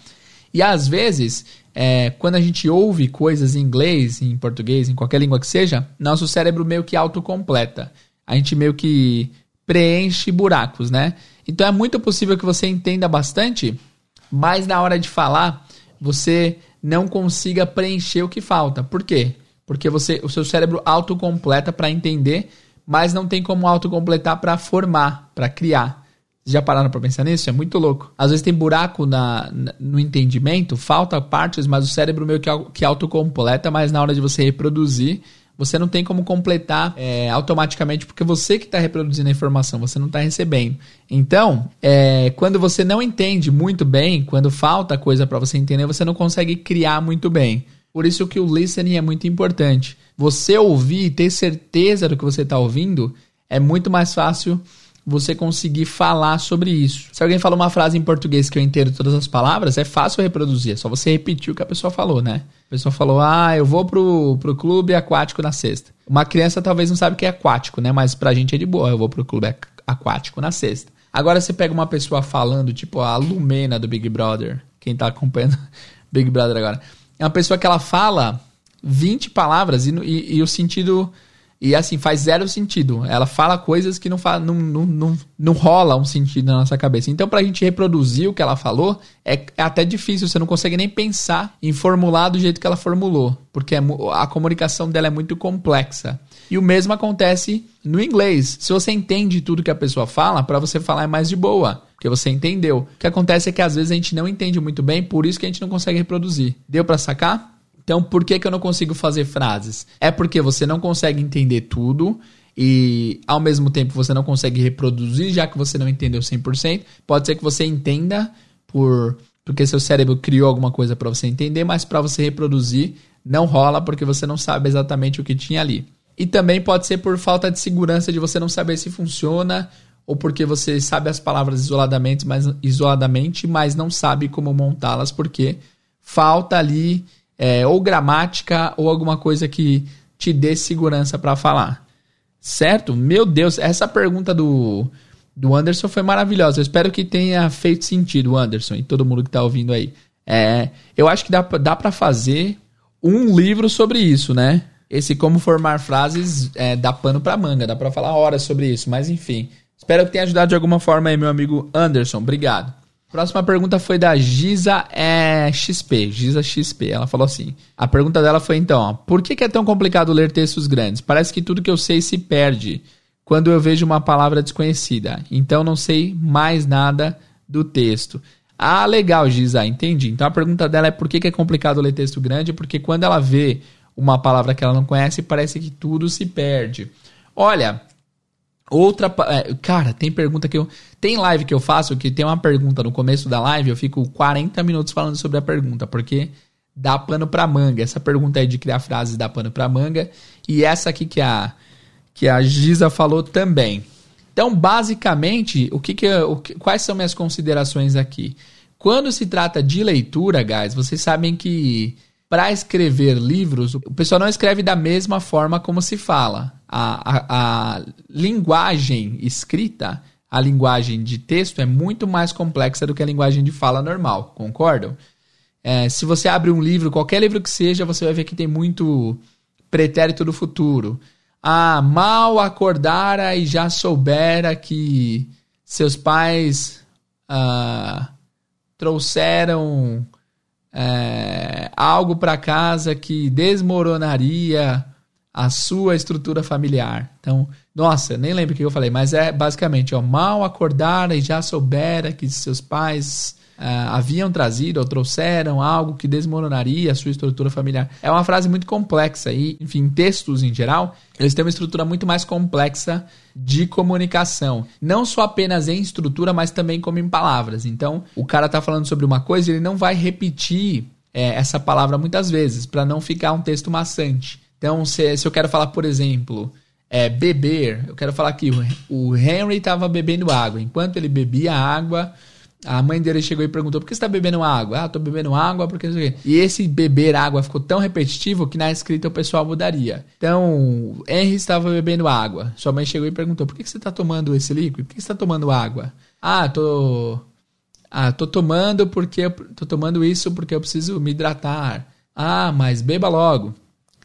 [SPEAKER 1] E às vezes, é, quando a gente ouve coisas em inglês, em português, em qualquer língua que seja, nosso cérebro meio que autocompleta. A gente meio que preenche buracos, né? Então é muito possível que você entenda bastante, mas na hora de falar, você não consiga preencher o que falta. Por quê? Porque você, o seu cérebro autocompleta para entender, mas não tem como autocompletar para formar, para criar. Já pararam para pensar nisso? É muito louco. Às vezes tem buraco na, no entendimento, falta partes, mas o cérebro meio que, que autocompleta, mas na hora de você reproduzir, você não tem como completar é, automaticamente, porque você que está reproduzindo a informação, você não está recebendo. Então, é, quando você não entende muito bem, quando falta coisa para você entender, você não consegue criar muito bem. Por isso que o listening é muito importante. Você ouvir e ter certeza do que você está ouvindo é muito mais fácil você conseguir falar sobre isso. Se alguém fala uma frase em português que eu entendo todas as palavras, é fácil reproduzir, é só você repetir o que a pessoa falou, né? A pessoa falou, ah, eu vou pro, pro clube aquático na sexta. Uma criança talvez não sabe o que é aquático, né? Mas pra gente é de boa, eu vou pro clube aquático na sexta. Agora você pega uma pessoa falando, tipo a Lumena do Big Brother, quem tá acompanhando [LAUGHS] Big Brother agora. É uma pessoa que ela fala 20 palavras e, e, e o sentido e assim, faz zero sentido. Ela fala coisas que não, fa não, não, não, não rola um sentido na nossa cabeça. Então, pra gente reproduzir o que ela falou, é, é até difícil. Você não consegue nem pensar em formular do jeito que ela formulou. Porque é, a comunicação dela é muito complexa. E o mesmo acontece no inglês. Se você entende tudo que a pessoa fala, para você falar é mais de boa. Porque você entendeu. O que acontece é que às vezes a gente não entende muito bem, por isso que a gente não consegue reproduzir. Deu para sacar? Então, por que, que eu não consigo fazer frases? É porque você não consegue entender tudo e, ao mesmo tempo, você não consegue reproduzir, já que você não entendeu 100%. Pode ser que você entenda por porque seu cérebro criou alguma coisa para você entender, mas para você reproduzir não rola porque você não sabe exatamente o que tinha ali. E também pode ser por falta de segurança de você não saber se funciona ou porque você sabe as palavras isoladamente, mas, isoladamente, mas não sabe como montá-las porque falta ali é, ou gramática ou alguma coisa que te dê segurança para falar. Certo? Meu Deus, essa pergunta do, do Anderson foi maravilhosa. Eu espero que tenha feito sentido, Anderson, e todo mundo que está ouvindo aí. É, eu acho que dá, dá para fazer um livro sobre isso, né? Esse como formar frases é, dá pano para manga, dá para falar horas sobre isso, mas enfim. Espero que tenha ajudado de alguma forma aí, meu amigo Anderson. Obrigado. Próxima pergunta foi da Giza é, XP. Giza XP. Ela falou assim: a pergunta dela foi então: ó, por que, que, é tão complicado ler textos grandes? Parece que tudo que eu sei se perde quando eu vejo uma palavra desconhecida. Então não sei mais nada do texto. Ah, legal, Giza, entendi. Então a pergunta dela é por que, que é complicado ler texto grande? Porque quando ela vê uma palavra que ela não conhece, parece que tudo se perde. Olha, Outra. É, cara, tem pergunta que eu. Tem live que eu faço que tem uma pergunta no começo da live, eu fico 40 minutos falando sobre a pergunta, porque dá pano pra manga. Essa pergunta aí de criar frases dá pano pra manga. E essa aqui que a, que a Giza falou também. Então, basicamente, o que, que, o que quais são minhas considerações aqui? Quando se trata de leitura, guys, vocês sabem que para escrever livros, o pessoal não escreve da mesma forma como se fala. A, a, a, linguagem escrita, a linguagem de texto é muito mais complexa do que a linguagem de fala normal, concordam? É, se você abre um livro, qualquer livro que seja, você vai ver que tem muito pretérito do futuro. Ah, mal acordara e já soubera que seus pais ah, trouxeram é, algo para casa que desmoronaria a sua estrutura familiar. Então, nossa, nem lembro o que eu falei, mas é basicamente, ó, mal acordara e já soubera que seus pais uh, haviam trazido ou trouxeram algo que desmoronaria a sua estrutura familiar. É uma frase muito complexa e, enfim, textos em geral, eles têm uma estrutura muito mais complexa de comunicação. Não só apenas em estrutura, mas também como em palavras. Então, o cara está falando sobre uma coisa, ele não vai repetir é, essa palavra muitas vezes, para não ficar um texto maçante. Então, se, se eu quero falar, por exemplo, é, beber, eu quero falar que o Henry estava bebendo água. Enquanto ele bebia água, a mãe dele chegou e perguntou: por que você está bebendo água? Ah, tô bebendo água porque não sei o quê. E esse beber água ficou tão repetitivo que na escrita o pessoal mudaria. Então, Henry estava bebendo água. Sua mãe chegou e perguntou: por que você está tomando esse líquido? Por que você está tomando água? Ah, tô. Ah, tô tomando porque tô tomando isso porque eu preciso me hidratar. Ah, mas beba logo.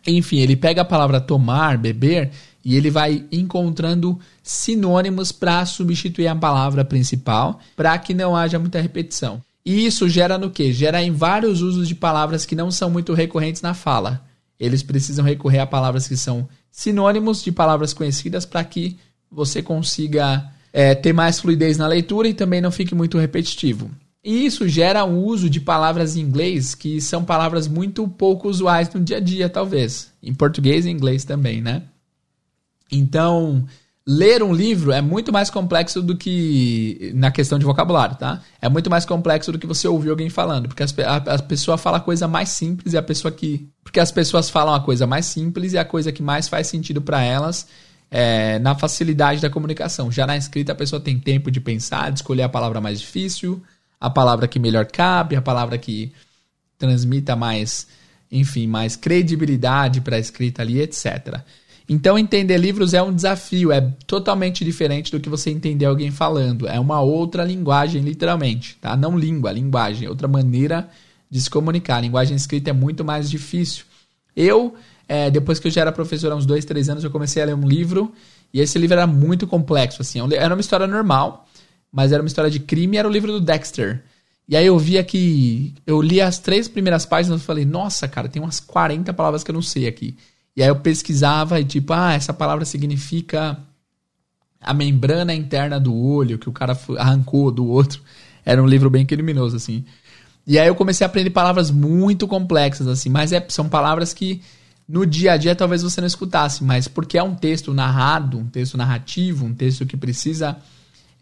[SPEAKER 1] Enfim, ele pega a palavra tomar, beber e ele vai encontrando sinônimos para substituir a palavra principal, para que não haja muita repetição. E isso gera no que? Gera em vários usos de palavras que não são muito recorrentes na fala. Eles precisam recorrer a palavras que são sinônimos de palavras conhecidas para que você consiga é, ter mais fluidez na leitura e também não fique muito repetitivo. E isso gera um uso de palavras em inglês que são palavras muito pouco usuais no dia a dia, talvez. Em português e inglês também, né? Então, ler um livro é muito mais complexo do que na questão de vocabulário, tá? É muito mais complexo do que você ouvir alguém falando, porque as, a, a, pessoa fala a coisa mais simples e a pessoa que, porque as pessoas falam a coisa mais simples e a coisa que mais faz sentido para elas é, na facilidade da comunicação. Já na escrita a pessoa tem tempo de pensar, de escolher a palavra mais difícil, a palavra que melhor cabe, a palavra que transmita mais, enfim, mais credibilidade para a escrita ali, etc. Então, entender livros é um desafio, é totalmente diferente do que você entender alguém falando. É uma outra linguagem, literalmente, tá? Não língua, linguagem, outra maneira de se comunicar. A linguagem escrita é muito mais difícil. Eu, é, depois que eu já era professor há uns dois, três anos, eu comecei a ler um livro e esse livro era muito complexo, assim. Era uma história normal, mas era uma história de crime, era o livro do Dexter. E aí eu via que eu li as três primeiras páginas e falei, nossa, cara, tem umas 40 palavras que eu não sei aqui. E aí eu pesquisava e tipo, ah, essa palavra significa a membrana interna do olho que o cara arrancou do outro. Era um livro bem criminoso, assim. E aí eu comecei a aprender palavras muito complexas, assim, mas é, são palavras que no dia a dia talvez você não escutasse, mas porque é um texto narrado, um texto narrativo, um texto que precisa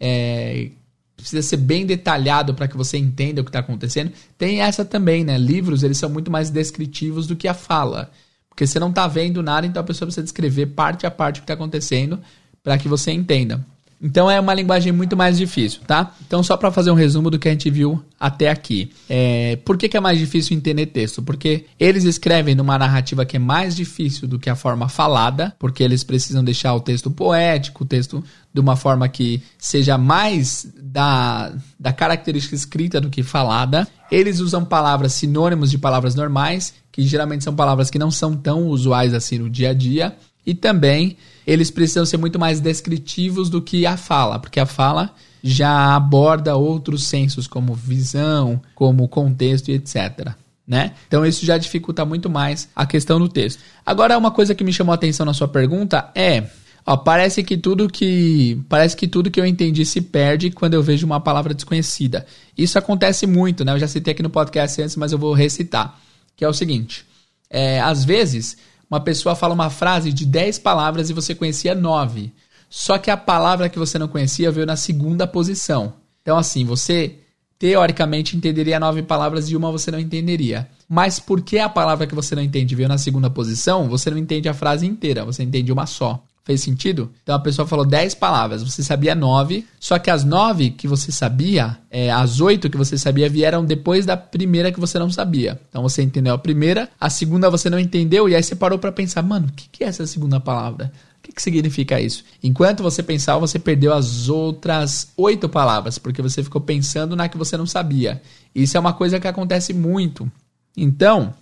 [SPEAKER 1] é, precisa ser bem detalhado para que você entenda o que está acontecendo. Tem essa também, né? Livros eles são muito mais descritivos do que a fala. Porque você não está vendo nada, então a pessoa precisa descrever parte a parte o que está acontecendo para que você entenda. Então é uma linguagem muito mais difícil, tá? Então, só para fazer um resumo do que a gente viu até aqui. É, por que, que é mais difícil entender texto? Porque eles escrevem numa narrativa que é mais difícil do que a forma falada, porque eles precisam deixar o texto poético, o texto de uma forma que seja mais da, da característica escrita do que falada. Eles usam palavras sinônimos de palavras normais, que geralmente são palavras que não são tão usuais assim no dia a dia. E também eles precisam ser muito mais descritivos do que a fala, porque a fala já aborda outros sensos, como visão, como contexto e etc. Né? Então isso já dificulta muito mais a questão do texto. Agora, uma coisa que me chamou a atenção na sua pergunta é. Ó, parece que tudo que parece que tudo que eu entendi se perde quando eu vejo uma palavra desconhecida. Isso acontece muito, né? Eu já citei aqui no podcast antes, mas eu vou recitar. Que é o seguinte: é, às vezes uma pessoa fala uma frase de 10 palavras e você conhecia 9. Só que a palavra que você não conhecia veio na segunda posição. Então, assim, você teoricamente entenderia nove palavras e uma você não entenderia. Mas porque a palavra que você não entende veio na segunda posição, você não entende a frase inteira, você entende uma só. Fez sentido? Então a pessoa falou 10 palavras, você sabia 9, só que as 9 que você sabia, é, as 8 que você sabia vieram depois da primeira que você não sabia. Então você entendeu a primeira, a segunda você não entendeu, e aí você parou para pensar, mano, o que, que é essa segunda palavra? O que, que significa isso? Enquanto você pensava, você perdeu as outras oito palavras, porque você ficou pensando na que você não sabia. Isso é uma coisa que acontece muito. Então,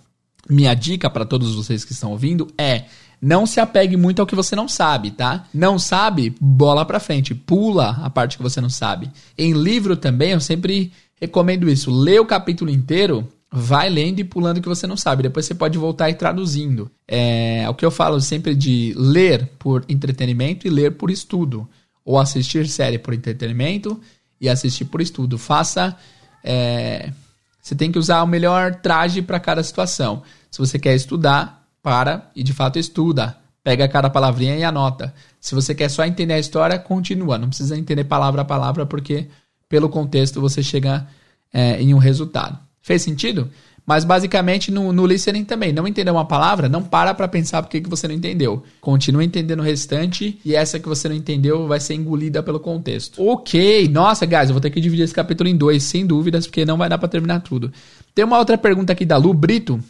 [SPEAKER 1] minha dica para todos vocês que estão ouvindo é não se apegue muito ao que você não sabe, tá? Não sabe, bola pra frente, pula a parte que você não sabe. Em livro também, eu sempre recomendo isso. Lê o capítulo inteiro, vai lendo e pulando o que você não sabe. Depois você pode voltar e traduzindo. É o que eu falo sempre de ler por entretenimento e ler por estudo. Ou assistir série por entretenimento e assistir por estudo. Faça. É, você tem que usar o melhor traje para cada situação. Se você quer estudar, para e de fato estuda. Pega cada palavrinha e anota. Se você quer só entender a história, continua. Não precisa entender palavra a palavra, porque pelo contexto você chega é, em um resultado. Fez sentido? Mas basicamente no, no listening também. Não entendeu uma palavra, não para para pensar por que você não entendeu. Continua entendendo o restante e essa que você não entendeu vai ser engolida pelo contexto. Ok, nossa, guys, eu vou ter que dividir esse capítulo em dois, sem dúvidas, porque não vai dar para terminar tudo. Tem uma outra pergunta aqui da Lu Brito.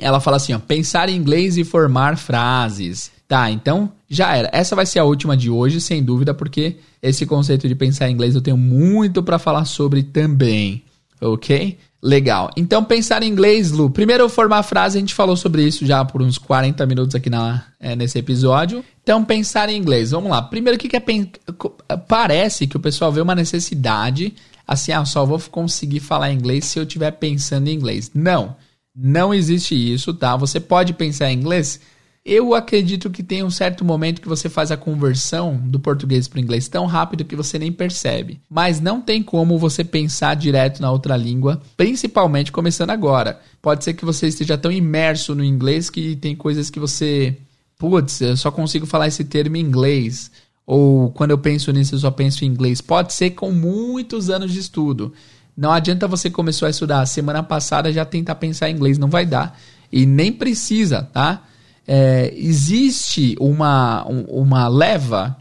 [SPEAKER 1] Ela fala assim, ó, pensar em inglês e formar frases. Tá, então já era. Essa vai ser a última de hoje, sem dúvida, porque esse conceito de pensar em inglês eu tenho muito para falar sobre também. Ok? Legal. Então, pensar em inglês, Lu. Primeiro, formar frase, a gente falou sobre isso já por uns 40 minutos aqui na, é, nesse episódio. Então, pensar em inglês. Vamos lá. Primeiro, o que, que é. Parece que o pessoal vê uma necessidade, assim, ah, só vou conseguir falar inglês se eu estiver pensando em inglês. Não. Não existe isso, tá? Você pode pensar em inglês Eu acredito que tem um certo momento que você faz a conversão do português para o inglês tão rápido que você nem percebe. Mas não tem como você pensar direto na outra língua, principalmente começando agora. Pode ser que você esteja tão imerso no inglês que tem coisas que você. Putz, eu só consigo falar esse termo em inglês. Ou quando eu penso nisso, eu só penso em inglês. Pode ser com muitos anos de estudo. Não adianta você começar a estudar semana passada já tentar pensar em inglês, não vai dar. E nem precisa, tá? é, existe uma, uma leva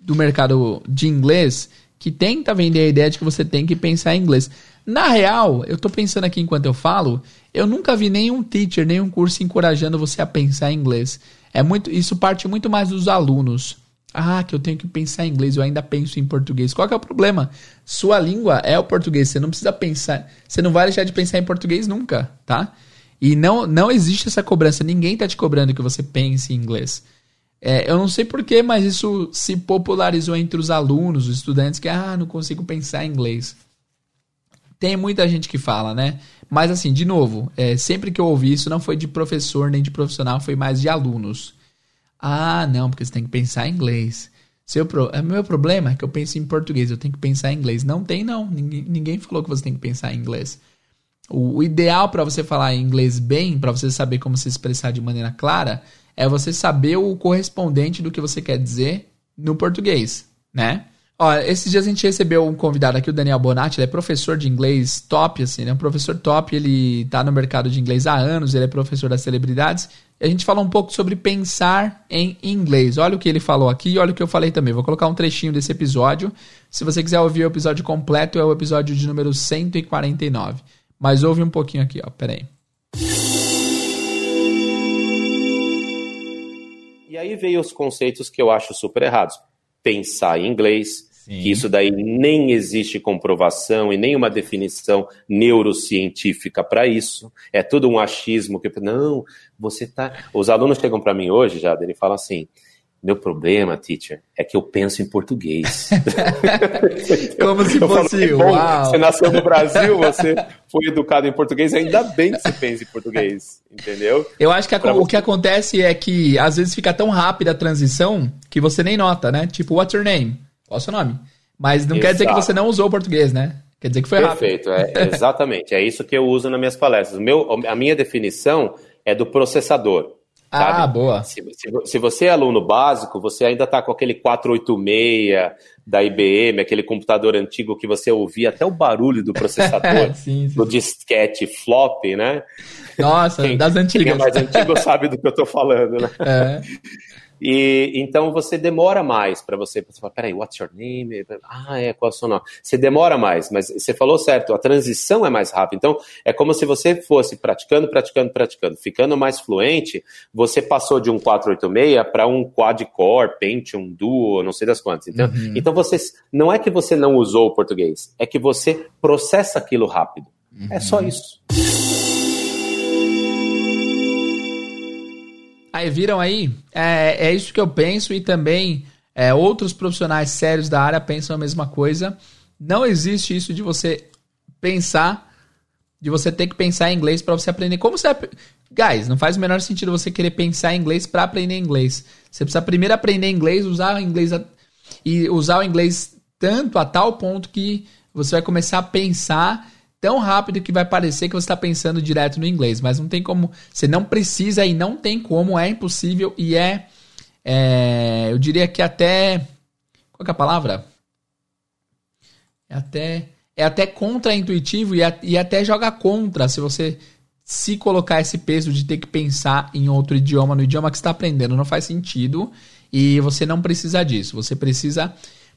[SPEAKER 1] do mercado de inglês que tenta vender a ideia de que você tem que pensar em inglês. Na real, eu estou pensando aqui enquanto eu falo, eu nunca vi nenhum teacher, nenhum curso encorajando você a pensar em inglês. É muito, isso parte muito mais dos alunos. Ah, que eu tenho que pensar em inglês, eu ainda penso em português. Qual que é o problema? Sua língua é o português, você não precisa pensar, você não vai deixar de pensar em português nunca, tá? E não, não existe essa cobrança. Ninguém está te cobrando que você pense em inglês. É, eu não sei porquê, mas isso se popularizou entre os alunos, os estudantes, que ah, não consigo pensar em inglês. Tem muita gente que fala, né? Mas assim, de novo, é, sempre que eu ouvi isso, não foi de professor nem de profissional, foi mais de alunos. Ah, não, porque você tem que pensar em inglês. Seu pro... É, meu problema é que eu penso em português, eu tenho que pensar em inglês. Não tem, não. Ninguém, ninguém falou que você tem que pensar em inglês. O, o ideal para você falar inglês bem, para você saber como se expressar de maneira clara, é você saber o correspondente do que você quer dizer no português, né? Ó, esses dias a gente recebeu um convidado aqui, o Daniel Bonatti, ele é professor de inglês top, assim, ele é um professor top, ele tá no mercado de inglês há anos, ele é professor das celebridades, e a gente falou um pouco sobre pensar em inglês. Olha o que ele falou aqui e olha o que eu falei também. Vou colocar um trechinho desse episódio. Se você quiser ouvir o episódio completo, é o episódio de número 149. Mas ouve um pouquinho aqui, ó. Pera aí.
[SPEAKER 5] E aí veio os conceitos que eu acho super errados. Pensar em inglês, Sim. que isso daí nem existe comprovação e nenhuma definição neurocientífica para isso. É tudo um achismo que não, você tá. Os alunos chegam para mim hoje, já, ele fala assim: meu problema, teacher, é que eu penso em português. [LAUGHS]
[SPEAKER 1] Como se fosse, falo, bom, uau.
[SPEAKER 5] Você nasceu no Brasil, você foi educado em português, ainda bem que você pensa em português, entendeu?
[SPEAKER 1] Eu acho que a, o que acontece é que às vezes fica tão rápida a transição que você nem nota, né? Tipo, what's your name? Qual é o seu nome? Mas não Exato. quer dizer que você não usou o português, né? Quer dizer que foi
[SPEAKER 5] Perfeito, rápido. Perfeito, é, [LAUGHS] exatamente. É isso que eu uso nas minhas palestras. O meu, a minha definição é do processador.
[SPEAKER 1] Ah, boa.
[SPEAKER 5] Se, se, se, você é aluno básico, você ainda está com aquele 486 da IBM, aquele computador antigo que você ouvia até o barulho do processador, [LAUGHS] sim, sim. do disquete flop, né?
[SPEAKER 1] Nossa, quem, das antigas. Quem
[SPEAKER 5] é mais antigo sabe do que eu estou falando, né? É. [LAUGHS] E então você demora mais para você, você falar, peraí, what's your name? Ah, é, qual é o seu nome? Você demora mais, mas você falou certo, a transição é mais rápida. Então, é como se você fosse praticando, praticando, praticando, ficando mais fluente, você passou de um 486 para um quad-core, Pentium, Duo, não sei das quantas. Então, uhum. então você, não é que você não usou o português, é que você processa aquilo rápido. Uhum. É só uhum. isso.
[SPEAKER 1] Aí viram aí? É, é isso que eu penso e também é, outros profissionais sérios da área pensam a mesma coisa. Não existe isso de você pensar, de você ter que pensar em inglês para você aprender. Como você. Guys, não faz o menor sentido você querer pensar em inglês para aprender inglês. Você precisa primeiro aprender inglês, usar inglês a... e usar o inglês tanto a tal ponto que você vai começar a pensar tão rápido que vai parecer que você está pensando direto no inglês, mas não tem como, você não precisa e não tem como, é impossível e é, é eu diria que até, qual é a palavra? É até, é até contra-intuitivo e, e até joga contra se você se colocar esse peso de ter que pensar em outro idioma, no idioma que está aprendendo, não faz sentido e você não precisa disso, você precisa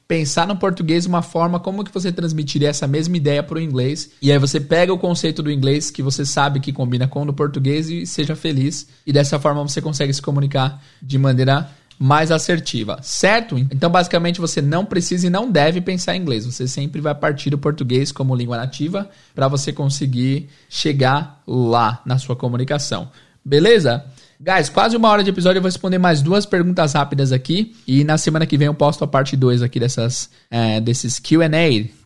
[SPEAKER 1] pensar no português uma forma como que você transmitiria essa mesma ideia para o inglês. E aí você pega o conceito do inglês que você sabe que combina com o do português e seja feliz. E dessa forma você consegue se comunicar de maneira mais assertiva, certo? Então, basicamente, você não precisa e não deve pensar em inglês. Você sempre vai partir do português como língua nativa para você conseguir chegar lá na sua comunicação. Beleza? Guys, quase uma hora de episódio, eu vou responder mais duas perguntas rápidas aqui. E na semana que vem eu posto a parte 2 aqui dessas, é, desses QA,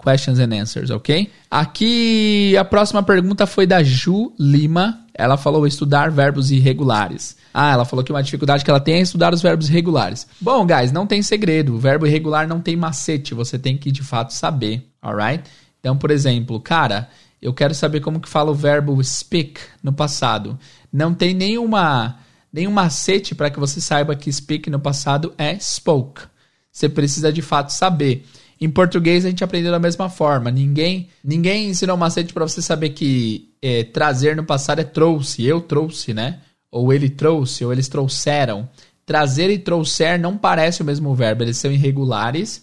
[SPEAKER 1] Questions and Answers, ok? Aqui a próxima pergunta foi da Ju Lima. Ela falou estudar verbos irregulares. Ah, ela falou que uma dificuldade que ela tem é estudar os verbos irregulares. Bom, guys, não tem segredo. O verbo irregular não tem macete. Você tem que de fato saber, alright? Então, por exemplo, cara, eu quero saber como que fala o verbo speak no passado. Não tem nenhuma nenhum macete para que você saiba que speak no passado é spoke. Você precisa de fato saber. Em português a gente aprendeu da mesma forma. Ninguém ninguém ensinou macete para você saber que é, trazer no passado é trouxe. Eu trouxe, né? Ou ele trouxe, ou eles trouxeram. Trazer e trouxer não parece o mesmo verbo, eles são irregulares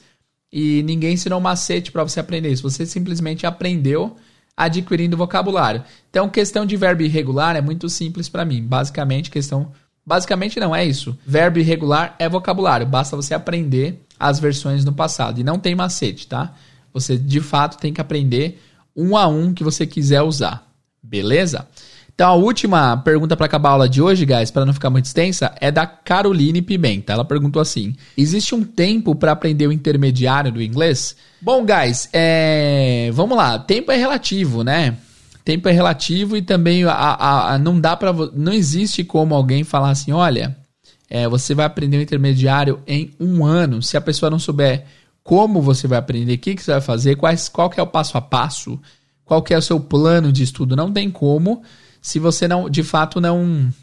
[SPEAKER 1] e ninguém ensinou macete para você aprender isso. Você simplesmente aprendeu adquirindo vocabulário. Então, questão de verbo irregular é muito simples para mim. Basicamente, questão. Basicamente, não é isso. Verbo irregular é vocabulário. Basta você aprender as versões no passado. E não tem macete, tá? Você de fato tem que aprender um a um que você quiser usar. Beleza? Então, a última pergunta para acabar a aula de hoje, guys, para não ficar muito extensa, é da Caroline Pimenta. Ela perguntou assim: Existe um tempo para aprender o intermediário do inglês? Bom, guys, é... vamos lá. Tempo é relativo, né? Tempo é relativo e também a, a, a não dá para não existe como alguém falar assim, olha, é, você vai aprender o intermediário em um ano. Se a pessoa não souber como você vai aprender, o que, que você vai fazer, quais, qual que é o passo a passo, qual que é o seu plano de estudo, não tem como se você não, de fato, não.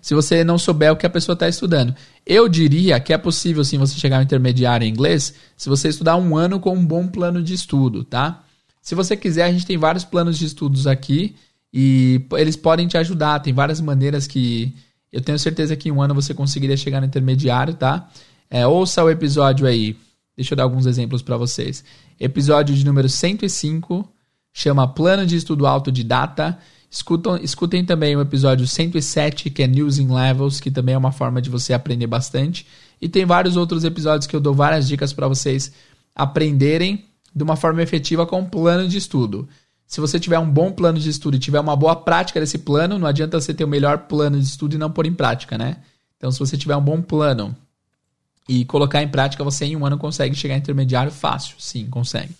[SPEAKER 1] Se você não souber o que a pessoa está estudando. Eu diria que é possível sim você chegar ao intermediário em inglês se você estudar um ano com um bom plano de estudo, tá? Se você quiser, a gente tem vários planos de estudos aqui e eles podem te ajudar. Tem várias maneiras que eu tenho certeza que em um ano você conseguiria chegar no intermediário, tá? É, ouça o episódio aí. Deixa eu dar alguns exemplos para vocês. Episódio de número 105 chama Plano de Estudo Autodidata. Escutam, escutem também o episódio 107, que é News in Levels, que também é uma forma de você aprender bastante. E tem vários outros episódios que eu dou várias dicas para vocês aprenderem de uma forma efetiva com um plano de estudo. Se você tiver um bom plano de estudo e tiver uma boa prática desse plano, não adianta você ter o melhor plano de estudo e não pôr em prática, né? Então, se você tiver um bom plano e colocar em prática, você em um ano consegue chegar intermediário fácil. Sim, consegue.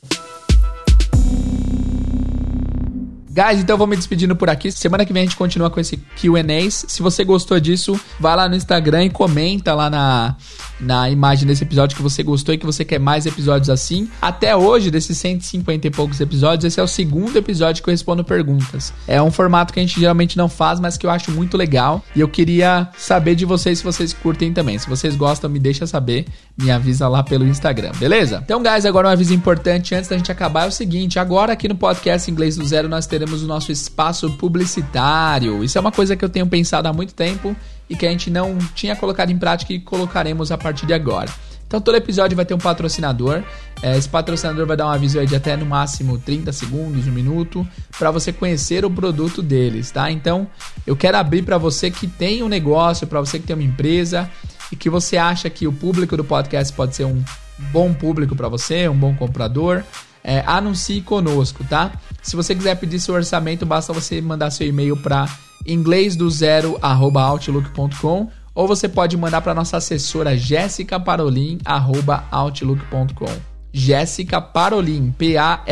[SPEAKER 1] Guys, então vou me despedindo por aqui. Semana que vem a gente continua com esse QAs. Se você gostou disso, vai lá no Instagram e comenta lá na, na imagem desse episódio que você gostou e que você quer mais episódios assim. Até hoje, desses 150 e poucos episódios, esse é o segundo episódio que eu respondo perguntas. É um formato que a gente geralmente não faz, mas que eu acho muito legal. E eu queria saber de vocês se vocês curtem também. Se vocês gostam, me deixa saber. Me avisa lá pelo Instagram, beleza? Então, guys, agora um aviso importante antes da gente acabar é o seguinte: agora aqui no podcast Inglês do Zero nós teremos o nosso espaço publicitário. Isso é uma coisa que eu tenho pensado há muito tempo e que a gente não tinha colocado em prática e colocaremos a partir de agora. Então todo episódio vai ter um patrocinador. É, esse patrocinador vai dar um aviso de até no máximo 30 segundos, um minuto, para você conhecer o produto deles, tá? Então eu quero abrir para você que tem um negócio, para você que tem uma empresa e que você acha que o público do podcast pode ser um bom público para você, um bom comprador. É, anuncie conosco, tá? Se você quiser pedir seu orçamento, basta você mandar seu e-mail para inglês do zero outlook.com ou você pode mandar para nossa assessora Jéssica Parolin outlook.com. Jéssica Parolin, P-A-R-O-L-I-N,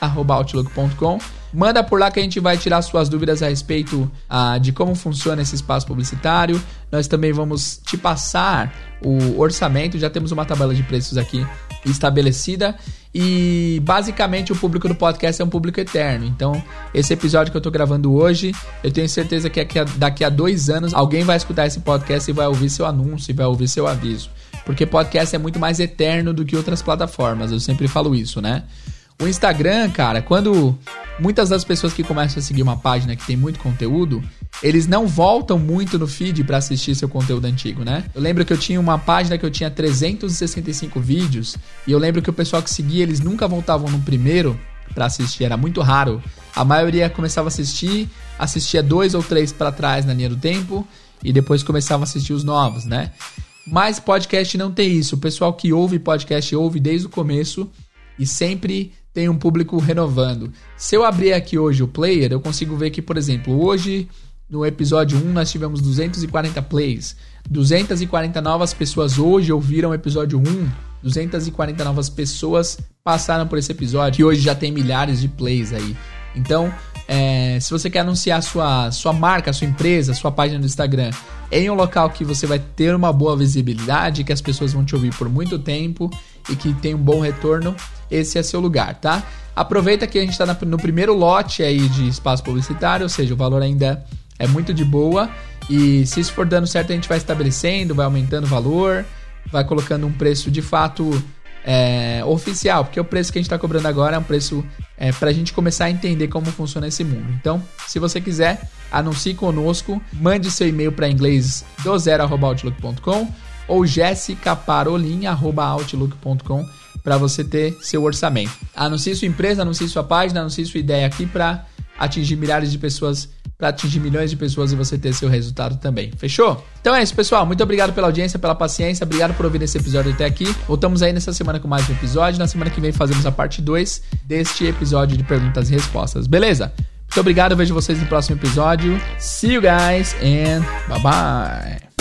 [SPEAKER 1] outlook.com. Manda por lá que a gente vai tirar suas dúvidas a respeito ah, de como funciona esse espaço publicitário. Nós também vamos te passar o orçamento, já temos uma tabela de preços aqui estabelecida. E basicamente o público do podcast é um público eterno. Então, esse episódio que eu tô gravando hoje, eu tenho certeza que daqui a dois anos alguém vai escutar esse podcast e vai ouvir seu anúncio e vai ouvir seu aviso. Porque podcast é muito mais eterno do que outras plataformas. Eu sempre falo isso, né? O Instagram, cara, quando muitas das pessoas que começam a seguir uma página que tem muito conteúdo, eles não voltam muito no feed para assistir seu conteúdo antigo, né? Eu lembro que eu tinha uma página que eu tinha 365 vídeos e eu lembro que o pessoal que seguia, eles nunca voltavam no primeiro para assistir, era muito raro. A maioria começava a assistir, assistia dois ou três para trás na linha do tempo e depois começava a assistir os novos, né? Mas podcast não tem isso. O pessoal que ouve podcast ouve desde o começo e sempre tem um público renovando. Se eu abrir aqui hoje o player, eu consigo ver que, por exemplo, hoje no episódio 1 nós tivemos 240 plays. 240 novas pessoas hoje ouviram o episódio 1. 240 novas pessoas passaram por esse episódio e hoje já tem milhares de plays aí. Então, é, se você quer anunciar sua, sua marca, sua empresa, sua página do Instagram em um local que você vai ter uma boa visibilidade, que as pessoas vão te ouvir por muito tempo e que tem um bom retorno, esse é seu lugar, tá? Aproveita que a gente está no primeiro lote aí de espaço publicitário, ou seja, o valor ainda é muito de boa. E se isso for dando certo, a gente vai estabelecendo, vai aumentando o valor, vai colocando um preço de fato é, oficial, porque o preço que a gente está cobrando agora é um preço é, para a gente começar a entender como funciona esse mundo. Então, se você quiser, anuncie conosco, mande seu e-mail para inglês do zero@outlook.com ou jessicaparolin@outlook.com para você ter seu orçamento. Anuncie sua empresa, anuncie sua página, anuncie sua ideia aqui para atingir milhares de pessoas para atingir milhões de pessoas e você ter seu resultado também. Fechou? Então é isso, pessoal. Muito obrigado pela audiência, pela paciência. Obrigado por ouvir esse episódio até aqui. Voltamos aí nessa semana com mais um episódio. Na semana que vem fazemos a parte 2 deste episódio de perguntas e respostas. Beleza? Muito obrigado. Vejo vocês no próximo episódio. See you guys and bye bye.